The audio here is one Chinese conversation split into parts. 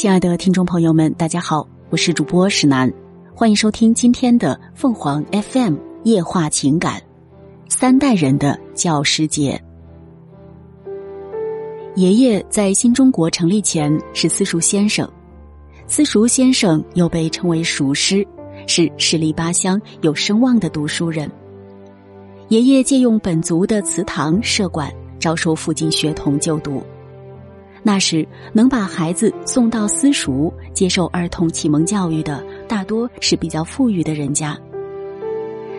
亲爱的听众朋友们，大家好，我是主播石楠，欢迎收听今天的凤凰 FM 夜话情感。三代人的教师节，爷爷在新中国成立前是私塾先生，私塾先生又被称为塾师，是十里八乡有声望的读书人。爷爷借用本族的祠堂设馆，招收附近学童就读。那时能把孩子送到私塾接受儿童启蒙教育的，大多是比较富裕的人家。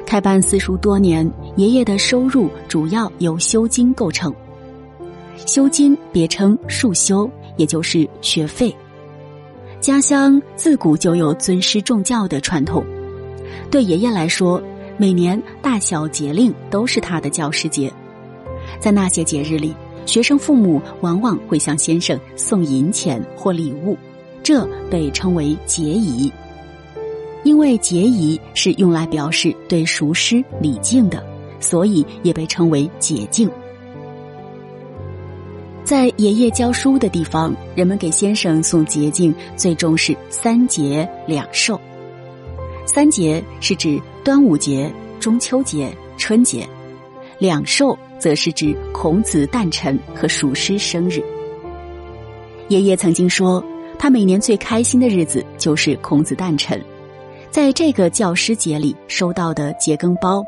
开办私塾多年，爷爷的收入主要由修金构成。修金别称束修，也就是学费。家乡自古就有尊师重教的传统，对爷爷来说，每年大小节令都是他的教师节。在那些节日里。学生父母往往会向先生送银钱或礼物，这被称为节仪。因为节仪是用来表示对熟师礼敬的，所以也被称为节敬。在爷爷教书的地方，人们给先生送节敬，最重视三节两寿。三节是指端午节、中秋节、春节，两寿。则是指孔子诞辰和属师生日。爷爷曾经说，他每年最开心的日子就是孔子诞辰，在这个教师节里收到的节羹包，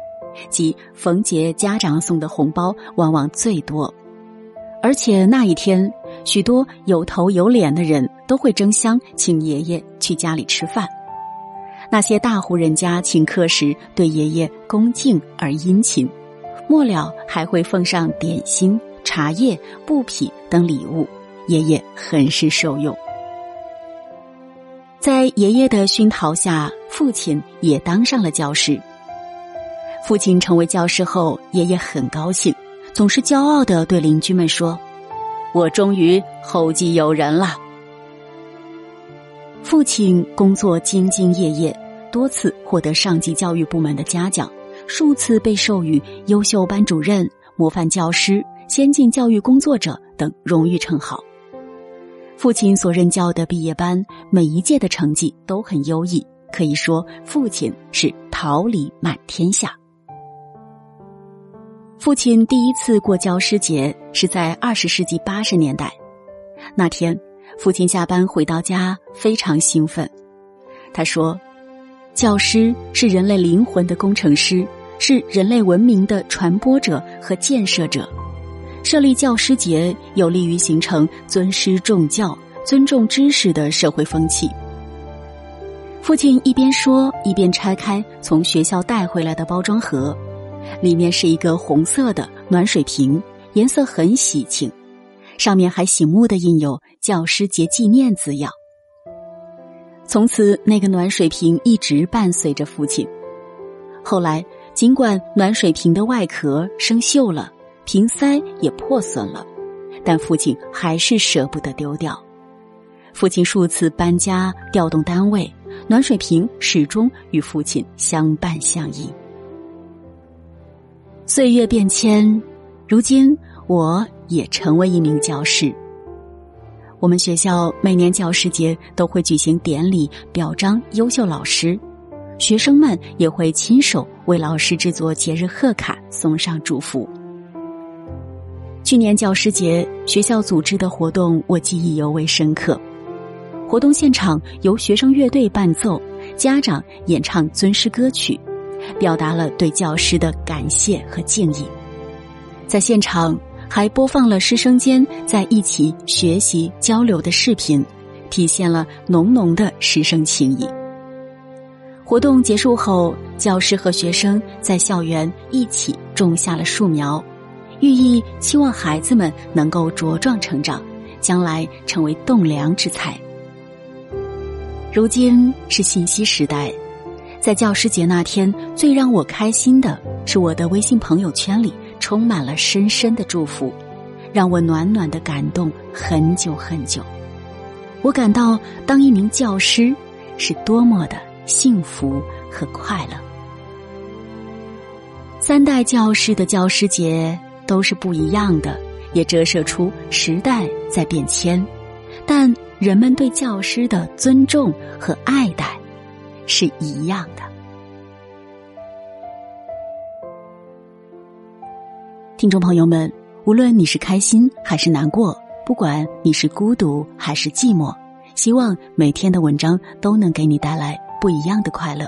即逢节家长送的红包，往往最多。而且那一天，许多有头有脸的人都会争相请爷爷去家里吃饭。那些大户人家请客时，对爷爷恭敬而殷勤。末了还会奉上点心、茶叶、布匹等礼物，爷爷很是受用。在爷爷的熏陶下，父亲也当上了教师。父亲成为教师后，爷爷很高兴，总是骄傲的对邻居们说：“我终于后继有人了。”父亲工作兢兢业业，多次获得上级教育部门的嘉奖。数次被授予优秀班主任、模范教师、先进教育工作者等荣誉称号。父亲所任教的毕业班，每一届的成绩都很优异，可以说父亲是桃李满天下。父亲第一次过教师节是在二十世纪八十年代，那天父亲下班回到家，非常兴奋。他说。教师是人类灵魂的工程师，是人类文明的传播者和建设者。设立教师节，有利于形成尊师重教、尊重知识的社会风气。父亲一边说，一边拆开从学校带回来的包装盒，里面是一个红色的暖水瓶，颜色很喜庆，上面还醒目的印有“教师节纪念”字样。从此，那个暖水瓶一直伴随着父亲。后来，尽管暖水瓶的外壳生锈了，瓶塞也破损了，但父亲还是舍不得丢掉。父亲数次搬家、调动单位，暖水瓶始终与父亲相伴相依。岁月变迁，如今我也成为一名教师。我们学校每年教师节都会举行典礼，表彰优秀老师，学生们也会亲手为老师制作节日贺卡，送上祝福。去年教师节学校组织的活动，我记忆尤为深刻。活动现场由学生乐队伴奏，家长演唱尊师歌曲，表达了对教师的感谢和敬意。在现场。还播放了师生间在一起学习交流的视频，体现了浓浓的师生情谊。活动结束后，教师和学生在校园一起种下了树苗，寓意期望孩子们能够茁壮成长，将来成为栋梁之才。如今是信息时代，在教师节那天，最让我开心的是我的微信朋友圈里。充满了深深的祝福，让我暖暖的感动很久很久。我感到当一名教师是多么的幸福和快乐。三代教师的教师节都是不一样的，也折射出时代在变迁，但人们对教师的尊重和爱戴是一样的。听众朋友们，无论你是开心还是难过，不管你是孤独还是寂寞，希望每天的文章都能给你带来不一样的快乐。